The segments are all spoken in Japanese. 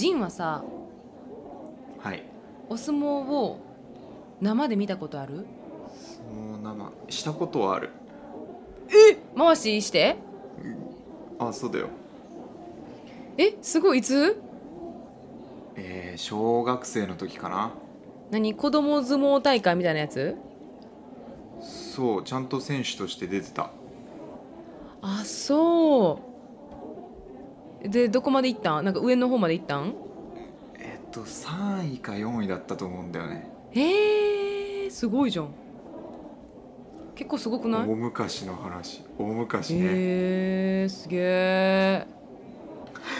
ジンはさはい。お相撲を生で見たことある？もう生したことはある。回しして。あそうだよ。え？すごいいつ？えー、小学生の時かな。何？子供相撲大会みたいなやつ？そうちゃんと選手として出てた。あそうでどこまで行ったん？なんか上の方まで行ったん？えっと3位か4位だったと思うんだよね。えー、すごいじゃん。結構すごくない？大昔の話。大昔ね、えー、すげえ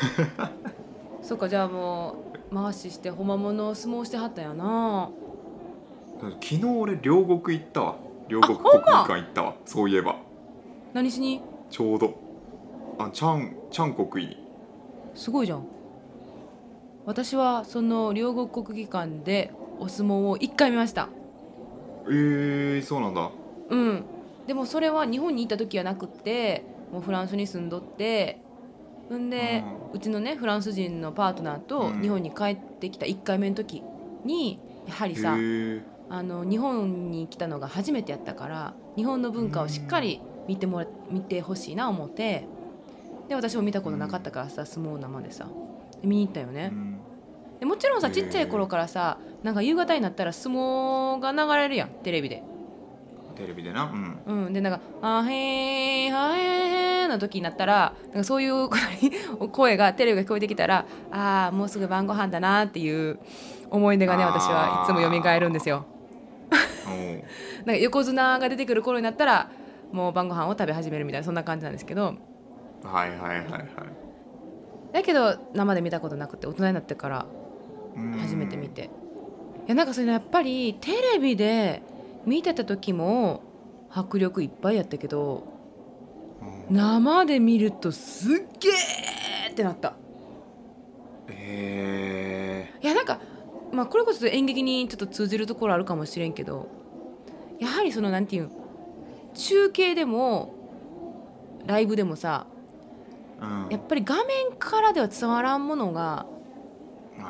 そっかじゃあもう回ししてほまもの相撲してはったんやな。昨日俺両国行ったわ。両国国技館行ったわ。そういえば。何しに？ちょうど。あちゃんちゃん国技にすごいじゃん。私はその両国国技館でお相撲を1回見ました。えー、そうなんだ。うん。でもそれは日本に行った時はなくってもうフランスに住んどってほんで、うちのねフランス人のパートナーとうん。日本に帰ってきた1回目の時にやはりさあの日本に来たのが初めてやったから日本の文化をしっかり見てもら見てほしいな思ってで私も見たことなかったからさ相撲生でさ。で見に行ったよね、うん。でもちろんさちっちゃい頃からさなんか夕方になったら相撲が流れるやんテレビで。テレビでな。うん。うん。でなんか「あへーはへー」の時になったらなんかそういう声がテレビが聞こえてきたらああもうすぐ晩ご飯だなっていう思い出がね私はいつも蘇るんですよ。なんか横綱が出てくる頃になったらもう晩ご飯を食べ始めるみたいなそんな感じなんですけどはいはいはいはい。だけど生で見たことなくて大人になってからうん初めて見て。いやなんかそれやっぱりテレビで見てた時も迫力いっぱいやったけどうん。生で見るとすっげーってなった。えいやなんか、まあ、これこそ演劇にちょっと通じるところあるかもしれんけどやはりそのなんていうん中継でもライブでもさやっぱり画面からでは伝わらんものが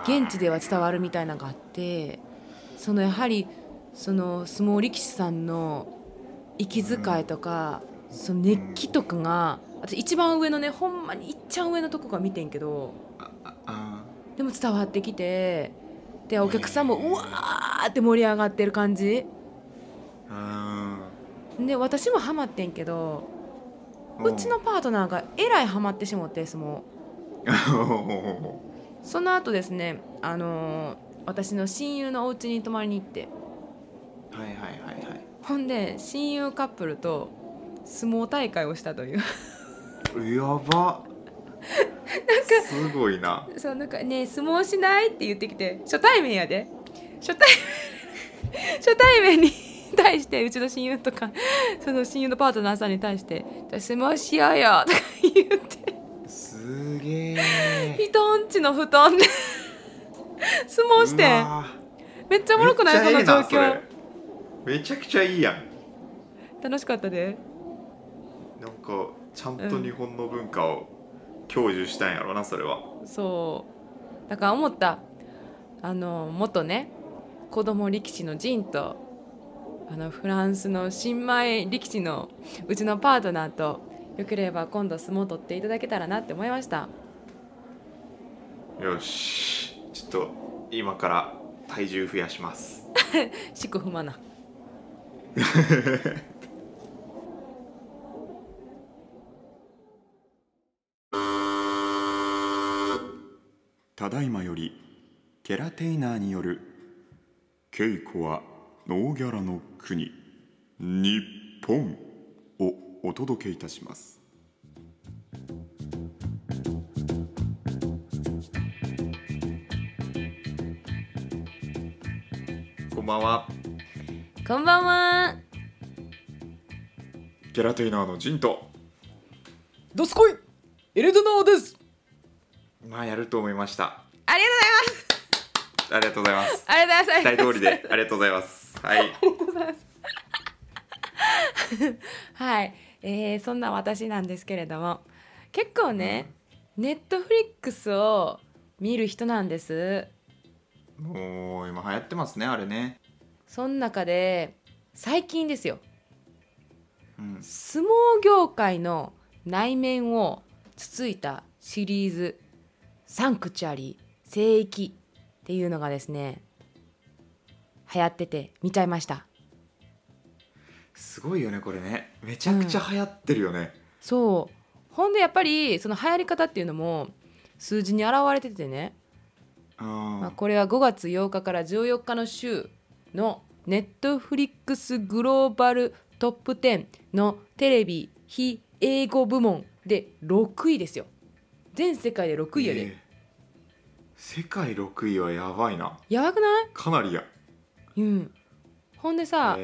現地では伝わるみたいなのがあってそのやはりその相撲力士さんの息遣いとか、その熱気とかが私一番上のねほんまにいっちゃん上のとこが見てんけどあでも伝わってきてでお客さんもうわーって盛り上がってる感じ。あで私もハマってんけどうちのパートナーがえらいハマってしもって相撲の。その後ですねあのー私の親友のお家に泊まりに行って。はいはいはいはい。ほんで親友カップルと相撲大会をしたという。やば。すごいな。そうなんかね相撲しないって言ってきて初対面やで。初対初対面に対してうちの親友とか その親友のパートナーさんに対して「じゃあ相撲しようよ」とか言って。すげえ。人んちの布団で。相撲して。めっちゃおもろくない？この状況。めっちゃくちゃいいやん。楽しかったで。なんかちゃんと日本の文化を享受したんやろなそれは。そう。だから思った。あの元ね子供力士のジンとあのフランスの新米力士のうちのパートナーとよければ今度相撲取っていただけたらなって思いました。よしちょっと今から体重増やします。まな。ただいまよりケラテイナーによる稽古はノーギャラの国日本をお届けいたします。こんばんは。こんばんは。ケラテイナーのジンと。どすこい。エレドナーです。まあやると思いました。ありがとうございます。ありがとうございます。ありがとうございます。期待通りでありがとうございますはい。ありがとうございます。はい、えーそんな私なんですけれども結構ね、ネットフリックスを見る人なんです。もう今流行ってますねあれね。その中で最近ですよ。うん。相撲業界の内面をつついたシリーズ「サンクチュアリー聖域」っていうのがですね流行ってて見ちゃいました。すごいよねこれね。めちゃくちゃ流行ってるよね、そう。ほんでやっぱりその流行り方っていうのも数字に表れててね、うんまあ、これは5月8日から14日の週のネットフリックスグローバルトップ10のテレビ非英語部門で6位ですよ。全世界で6位やで、えー。世界6位はやばいな。やばくない？かなりやうん。ほんでさ、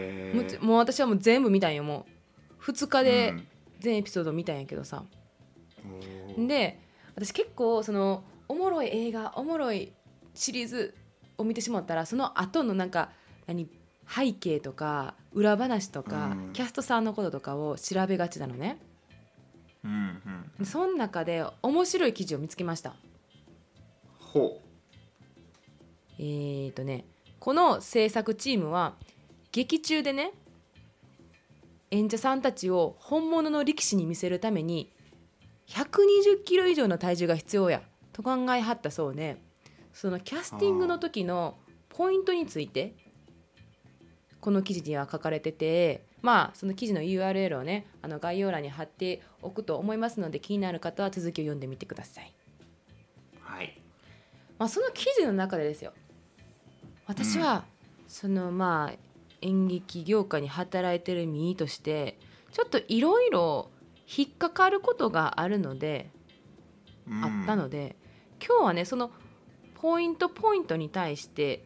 もう私はもう全部見たんよもう。2日でうん。全エピソード見たんやけどさ、おー。で私結構そのおもろい映画おもろいシリーズを見てしまったらその後のなんか何背景とか裏話とか、うん。キャストさんのこととかを調べがちなのね。うんうんその中で面白い記事を見つけました。ほえーとねこの制作チームは劇中でね演者さんたちを本物の力士に見せるために120キロ以上の体重が必要やと考えはったそうね。そのキャスティングの時のポイントについてこの記事には書かれててまあその記事の URL をねあの概要欄に貼っておくと思いますので気になる方は続きを読んでみてください。うはい。まあ、その記事の中でですよ私は、そのまあ演劇業界に働いてる身としてちょっといろいろ引っかかることがあるので、あったので今日はねそのポイントポイントに対して、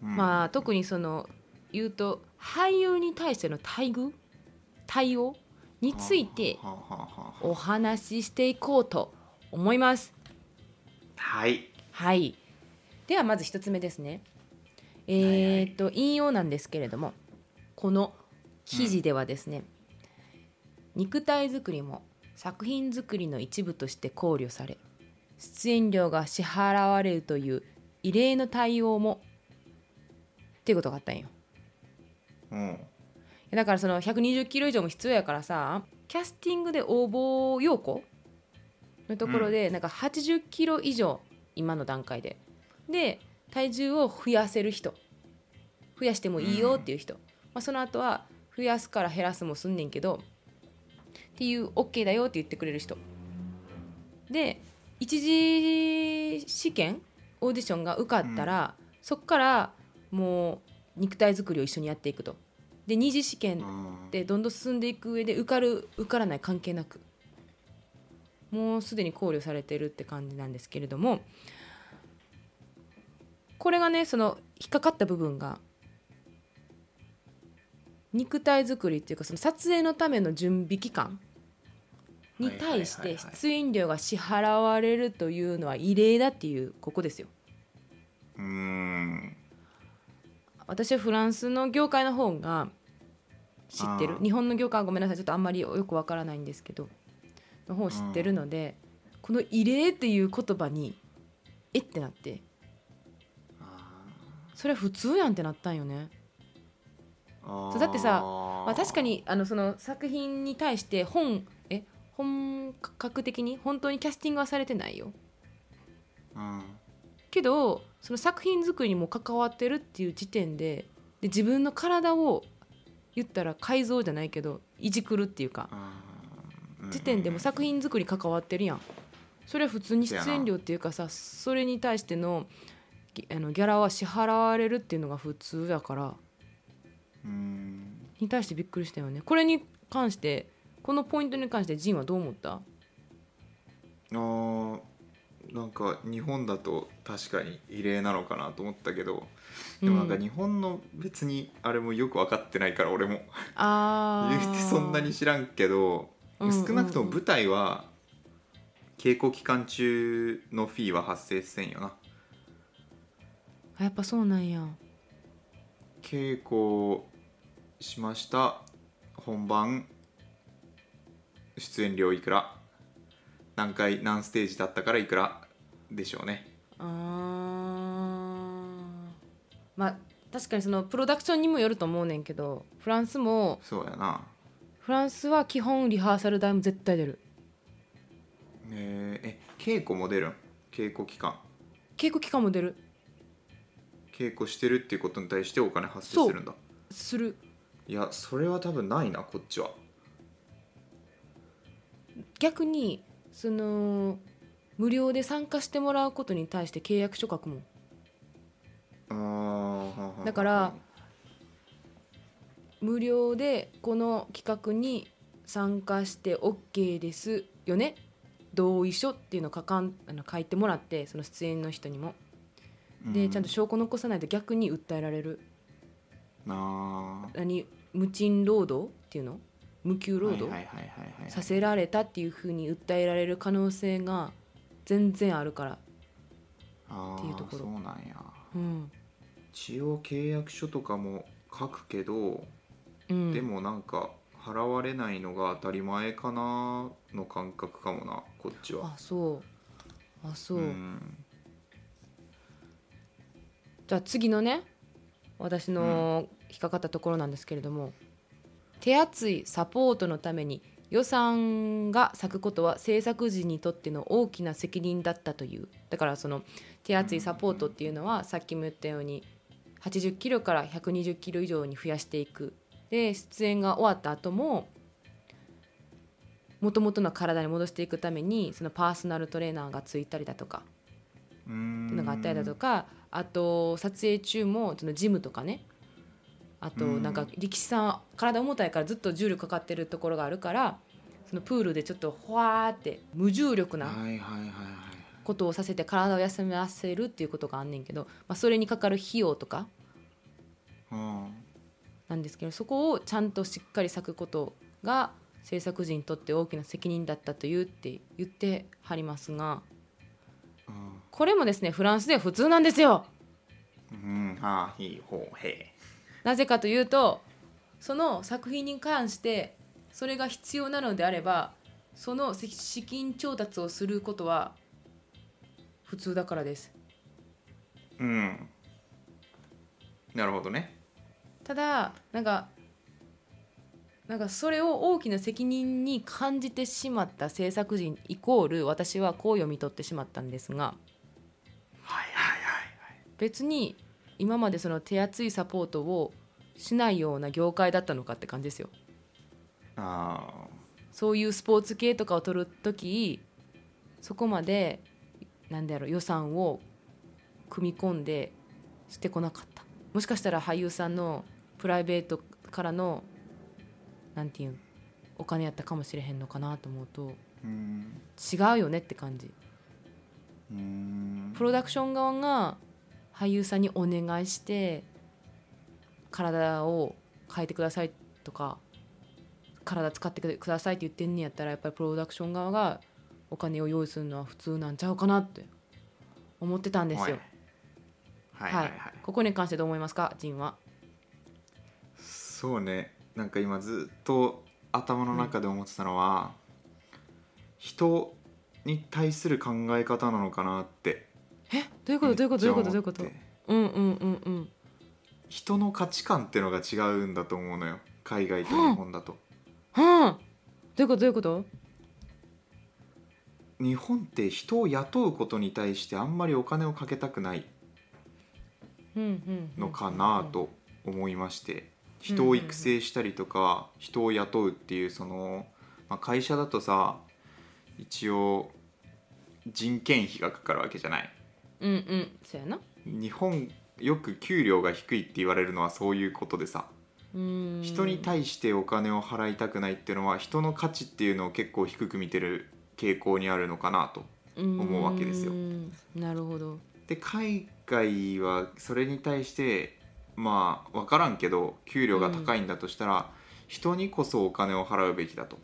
まあ特にその言うと俳優に対しての待遇？対応についてお話ししていこうと思います。はいはい。ではまず一つ目ですね。えーっと引用なんですけれども、この記事ではですね、肉体作りも作品作りの一部として考慮され、出演料が支払われるという異例の対応もっていうことがあったんよ。うん。だからその120キロ以上も必要やからさキャスティングで応募要項のところで、なんか80キロ以上今の段階で。で体重を増やせる人。増やしてもいいよっていう人、まあ、その後は増やすから減らすもすんねんけどっていう OK だよって言ってくれる人。で一次試験オーディションが受かったら、そこからもう肉体作りを一緒にやっていくと。で二次試験うんでどんどん進んでいく上で受かる受からない関係なくもうすでに考慮されてるって感じなんですけれどもこれがねその引っかかった部分が肉体作りっていうかその撮影のための準備期間に対して出演料が支払われるというのは異例だっていうここですよ。うーん。私はフランスの業界の方が知ってる。日本の業界はごめんなさい。ちょっとあんまりよくわからないんですけどの方を知ってるのでこの「異例」っていう言葉にえってなってそれ普通やんってなったんよね。そうだってさまあ、確かにあのその作品に対して本え本格的に本当にキャスティングはされてないよ。うん。けどその作品作りにも関わってるっていう時点でで自分の体を言ったら改造じゃないけどいじくるっていうかうん。時点でもう作品作り関わってるやん。それは普通に出演料っていうかさそれに対してのギあのギャラは支払われるっていうのが普通だから。うん。に対してびっくりしたよね。これに関してこのポイントに関してジンはどう思った？あーなんか日本だと確かに異例なのかなと思ったけどでもなんか日本の別にあれもよく分かってないから俺も。言うてそんなに知らんけどうんうんうん。少なくとも舞台は稽古期間中のフィーは発生せんよなあやっぱそうなんや。稽古しました。本番。出演料いくら？何回？何ステージだったからいくら？でしょうね。あー。まあ確かにそのプロダクションにもよると思うねんけどフランスもそうやな。フランスは基本リハーサル代も絶対出る。え。ーえ稽古も出るん？稽古期間。稽古期間も出る稽古してるっていうことに対してお金発生するんだ。する。いやそれは多分ないなこっちは。逆にその無料で参加してもらうことに対して契約書書くもん。あだから無料でこの企画に参加して OK ですよね？同意書っていうのを書かんあの書いてもらってその出演の人にもでちゃんと証拠残さないと逆に訴えられる。あ。ー何？無賃労働っていうの？無給労働、させられたっていうふうに訴えられる可能性が全然あるから、っていうところ。そうなんや。うん。一応契約書とかも書くけど、うん、でもなんか払われないのが当たり前かなの感覚かもなこっちは。あそう。あそう、んじゃあ次のね私の引っかかったところなんですけれども、手厚いサポートのために予算が割くことは制作時にとっての大きな責任だったという。だからその手厚いサポートっていうのはさっきも言ったように80キロから120キロ以上に増やしていく。で出演が終わった後ももともとの体に戻していくためにそのパーソナルトレーナーがついたりだとかっていうのがあったりだとかあと撮影中もそのジムとかね。あとうんなん。か力士さん体重たいからずっと重力かかってるところがあるからそのプールでちょっとほわーって無重力なことをさせて体を休ませるっていうことがあんねんけど、まあ、それにかかる費用とかうん。なんですけどそこをちゃんとしっかり咲くことが制作時にとって大きな責任だったというって言ってはりますがうんこれもですねフランスでは普通なんですよ。うんはあいいほうへなぜかというとその作品に関してそれが必要なのであればその資金調達をすることは普通だからです。うん。なるほどね。ただなんかなんかそれを大きな責任に感じてしまった制作人イコール私はこう読み取ってしまったんですが別に今までその手厚いサポートをしないような業界だったのかって感じですよ。あそういうスポーツ系とかを取る時そこまでなんだろう予算を組み込んでしてこなかった。もしかしたら俳優さんのプライベートからのなんていうんお金やったかもしれへんのかなと思うと違うよねって感じ。うん。プロダクション側が俳優さんにお願いして体を変えてくださいとか体使ってくださいって言ってんねやったらやっぱりプロダクション側がお金を用意するのは普通なんちゃうかなって思ってたんですよ。はい。はいはいはい。ここに関してどう思いますかジンは？そうね。なんか今ずっと頭の中で思ってたのは、人に対する考え方なのかなってえどういうこと？どういうこと？どういうこと？どういうこと？うんうんうんうん。人の価値観ってのが違うんだと思うのよ。海外と日本だと、はあどういうこと？どういうこと？日本って人を雇うことに対してあんまりお金をかけたくない。のかなと思いまして。人を育成したりとか人を雇うっていうその、まあ、会社だとさ一応人件費がかかるわけじゃないうんうんそうやな。日本よく給料が低いって言われるのはそういうことでさうーん人に対してお金を払いたくないっていうのは人の価値っていうのを結構低く見てる傾向にあるのかなと思うわけですよなるほど。で海外はそれに対してまあ分からんけど給料が高いんだとしたら、人にこそお金を払うべきだと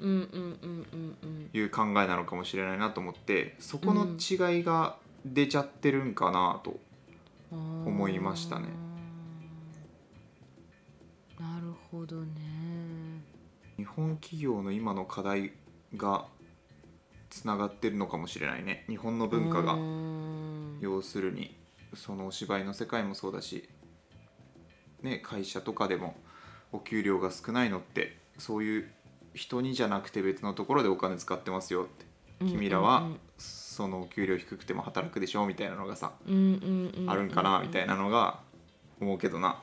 うんうんうんうんうん。いう考えなのかもしれないなと思ってそこの違いが出ちゃってるんかなと、思いましたね。なるほどね。日本企業の今の課題がつながってるのかもしれないね。日本の文化が。要するにそのお芝居の世界もそうだし、ね、会社とかでもお給料が少ないのってそういう人にじゃなくて別のところでお金使ってますよって君らはそのお給料低くても働くでしょみたいなのがさあるんかなみたいなのが思うけどな。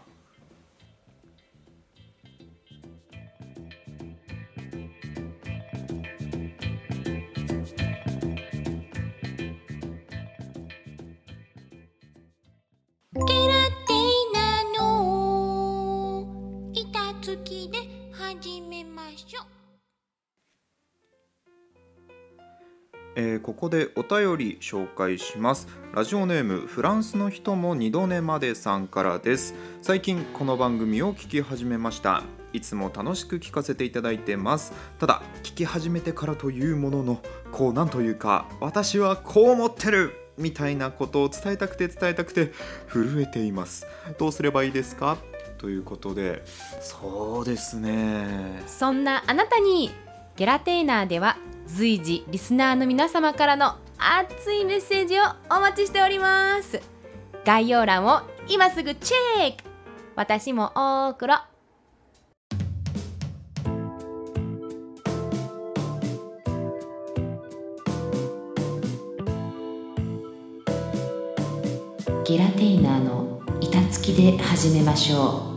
ゲラテイナの。板付きでえーここでお便り紹介します。ラジオネームフランスの人も二度寝までさんからです。最近この番組を聞き始めました。いつも楽しく聞かせていただいてます。ただ聞き始めてからというもののこうなんというか私はこう思ってるみたいなことを伝えたくて伝えたくて震えています。どうすればいいですか？ということでそうですね。そんなあなたにゲラテイナーでは随時リスナーの皆様からの熱いメッセージをお待ちしております。概要欄を今すぐチェック。私も大黒。ゲラテイナーの板付きで始めましょう。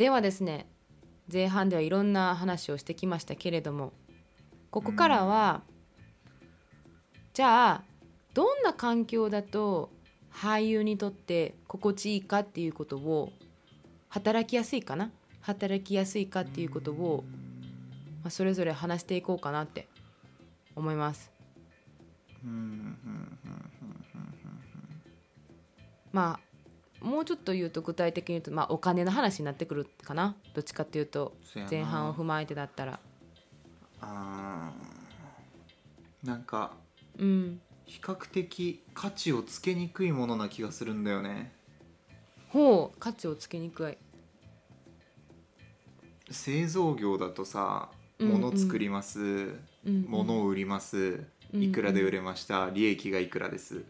ではですね前半ではいろんな話をしてきましたけれどもここからは、じゃあどんな環境だと俳優にとって心地いいかっていうことを働きやすいかな働きやすいかっていうことを、まあ、それぞれ話していこうかなって思います。まあもうちょっと言うと具体的に言うと、まあ、お金の話になってくるかな。どっちかっていうと前半を踏まえてだったら。あーなんかうん。比較的価値をつけにくいものな気がするんだよね。ほう価値をつけにくい。製造業だとさうんうん。物作ります、うんうん。物を売ります。うん。いくらで売れました。利益がいくらです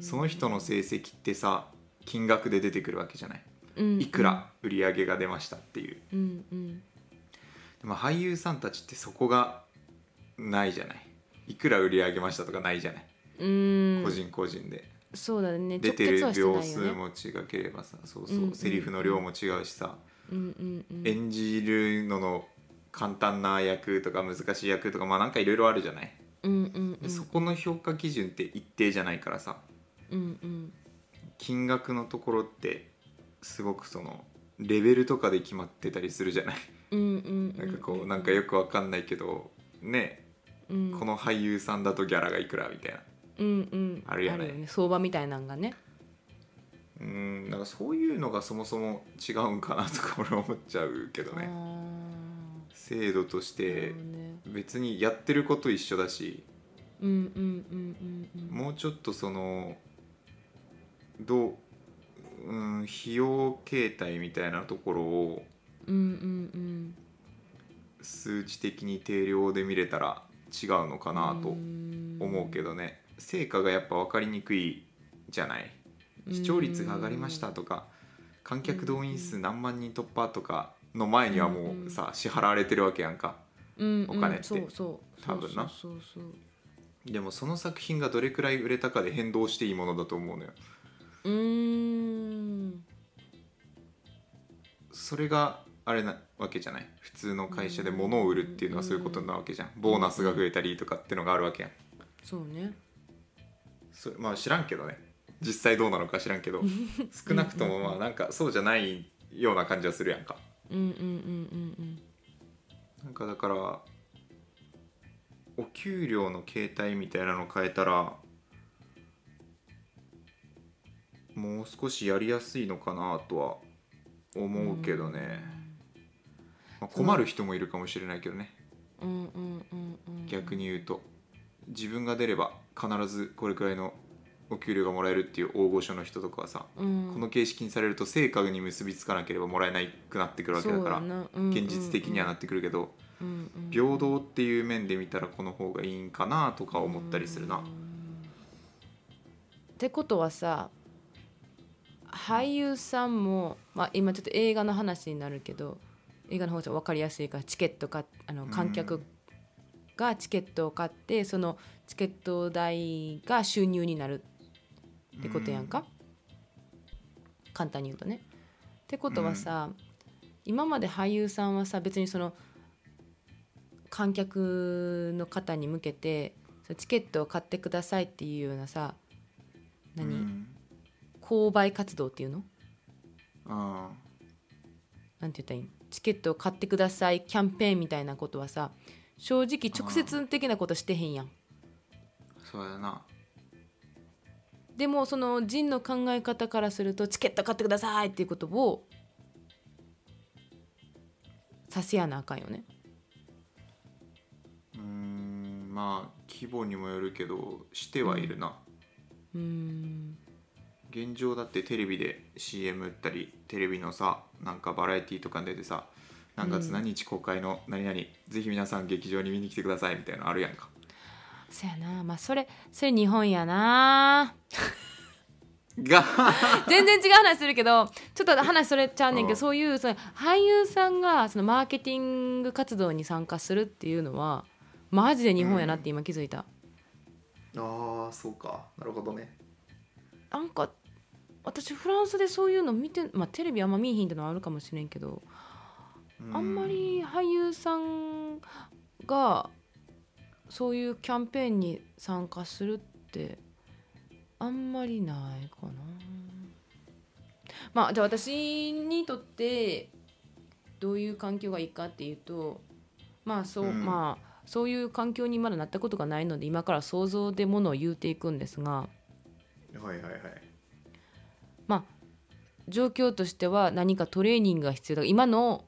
その人の成績ってさ金額で出てくるわけじゃない？うん。いくら売り上げが出ましたっていう。うんうん。でも俳優さんたちってそこがないじゃない？いくら売り上げましたとかないじゃない、個人個人で。そうだね。出てる秒数も違ければさそうそう、うんうんセリフの量も違うしさ。うんうんうん。演じるのの簡単な役とか難しい役とかまあなんかいろいろあるじゃない、うんうんそこの評価基準って一定じゃないからさ。うんうん金額のところってすごくそのレベルとかで決まってたりするじゃない？うんうんなんかこうなんかよくわかんないけどね。うん。この俳優さんだとギャラがいくらみたいな。うんうん。あるよねよね。相場みたいなんがね。うんなんかそういうのがそもそも違うんかなとか俺は思っちゃうけどね。あ制度として別にやってること一緒だしもうちょっとそのどう、うん、費用形態みたいなところを数値的に定量で見れたら違うのかうんなと思うけどね。成果がやっぱ分かりにくいじゃない？視聴率が上がりましたとか観客動員数何万人突破とかの前にはもうさ支払われてるわけやんか。うんうん。お金って。そうそう。多分な。そうそうそうでもその作品がどれくらい売れたかで変動していいものだと思うのよ。うーん。それがあれなわけじゃない？普通の会社で物を売るっていうのはそういうことなわけじゃん。ボーナスが増えたりとかってのがあるわけやん。そうね。それまあ知らんけどね。実際どうなのか知らんけど。少なくともまあなんかそうじゃないような感じはするやんかうんうんうんうんなんかだからお給料の形態みたいなの変えたらもう少しやりやすいのかなとは思うけどね、まあ、困る人もいるかもしれないけどね。うんうんうんうんうん。逆に言うと自分が出れば必ずこれくらいのお給料がもらえるっていう大御所の人とかはさ、うん。この形式にされると成果に結びつかなければもらえなくなってくるわけだから現実的にはなってくるけど、うんうん平等っていう面で見たらこの方がいいんかなとか思ったりするな。ってことはさ俳優さんも、まあ、今ちょっと映画の話になるけど映画の方が分かりやすいからチケットかあの観客がチケットを買ってそのチケット代が収入になる。ってことやんか、簡単に言うとね。ってことはさ、今まで俳優さんはさ別にその観客の方に向けてチケットを買ってくださいっていうようなさ何、うん。購買活動っていうの？あなんて言ったらいいの？チケットを買ってくださいキャンペーンみたいなことはさ正直直接的なことしてへんやん。ーそうやなでもその人の考え方からするとチケット買ってくださいっていうことをさせやなあかんよね。うーんまあ規模にもよるけどしてはいるな、うーん。現状だってテレビで CM 打ったりテレビのさなんかバラエティーとかに出てさ何月何日公開の何々、ぜひ皆さん劇場に見に来てくださいみたいなのあるやんかそやな。まあそれそれ日本やな。が。全然違う話するけどちょっと話それちゃうねんけうん。どそういうその俳優さんがそのマーケティング活動に参加するっていうのはマジで日本やなって今気づいた、ああそうか。なるほどね。なんか私フランスでそういうの見てまあテレビあんま見えひんってのはあるかもしれんけどあんまり俳優さんがそういうキャンペーンに参加するってあんまりないかな。まあじゃあ私にとってどういう環境がいいかっていうとまあそう、うん。まあそういう環境にまだなったことがないので今から想像でものを言うていくんですがはいはいはい。まあ状況としては何かトレーニングが必要だ。今の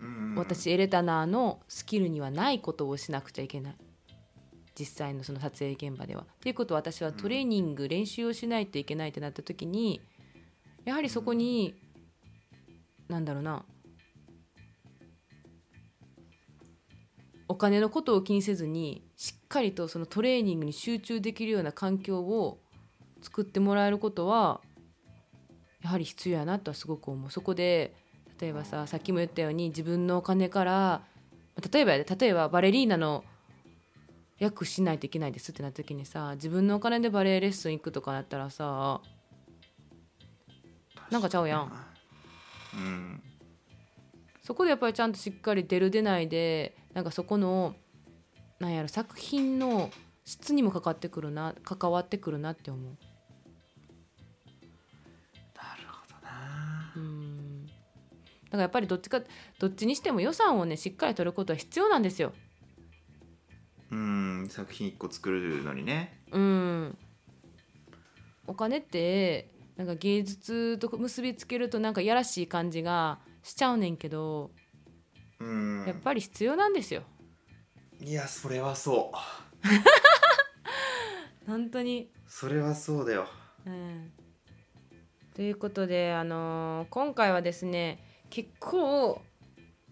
うん。私エレタナーのスキルにはないことをしなくちゃいけない実際のその撮影現場では。ということは私はトレーニング、練習をしないといけないってなった時にやはりそこに、なんだろうなお金のことを気にせずにしっかりとそのトレーニングに集中できるような環境を作ってもらえることはやはり必要やなとはすごく思う。そこで例えばささっきも言ったように自分のお金から例えば例えばバレリーナの役しないといけないですってなった時にさ自分のお金でバレエレッスン行くとかなったらさなんかちゃうやん。うん。そこでやっぱりちゃんとしっかり出る出ないでなんかそこのなんやろ作品の質にもかかってくるな関わってくるなって思う。なるほどな。うん。だからやっぱりどっちかどっちにしても予算をねしっかり取ることは必要なんですようん作品一個作るのにね。うん。お金ってなんか芸術と結びつけるとなんかやらしい感じがしちゃうねんけどうん。やっぱり必要なんですよ。いやそれはそう。本当に。それはそうだよ。うん。ということで、あのー今回はですね結構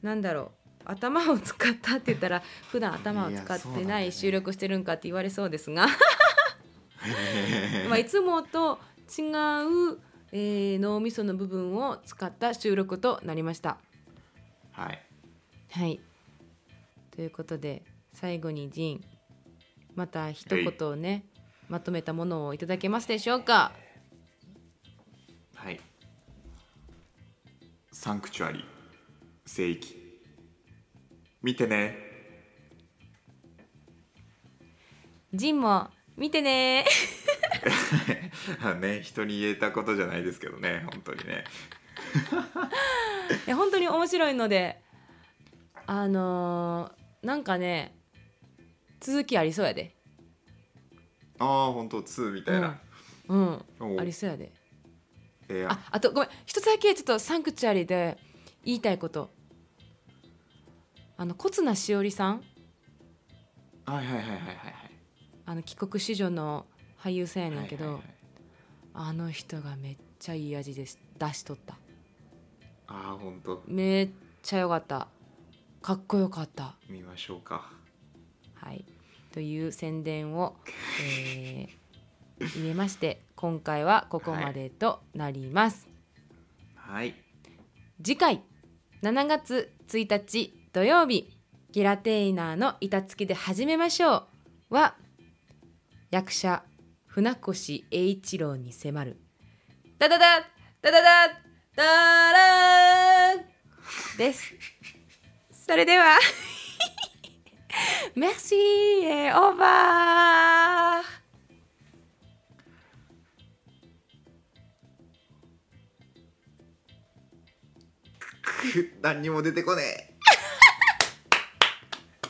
なんだろう頭を使ったって言ったら 普段頭を使ってない収録してるんかって言われそうですが。まあいつもと違う、えー脳みその部分を使った収録となりました。はい。はい。ということで最後にジンまた一言をねまとめたものをいただけますでしょうか。はい。サンクチュアリ聖域見てね。ジンも見てね。ね人に言えたことじゃないですけどね本当にね。いや本当に面白いのであのーなんかね続きありそうやで。ああ本当2みたいな、うんおう。ありそうやで。ええやんああとごめん一つだけちょっとサンクチュアリで言いたいことあの忽那しおりさん？はいはいはいはいはいはい。あの帰国子女の俳優さんやねんけど、はいはいはいあの人がめっちゃいい味です出しとった。ああ本当めっちゃ良かった。かっこよかった。見ましょうか。はい。という宣伝を、えー入れまして今回はここまでとなります、はい。次回7月1日土曜日ギラテイナーの板付きで始めましょうは役者船越英一郎に迫る。ダダダダダダダラン!です。それでは Merci et au revoir 何にも出てこねえ。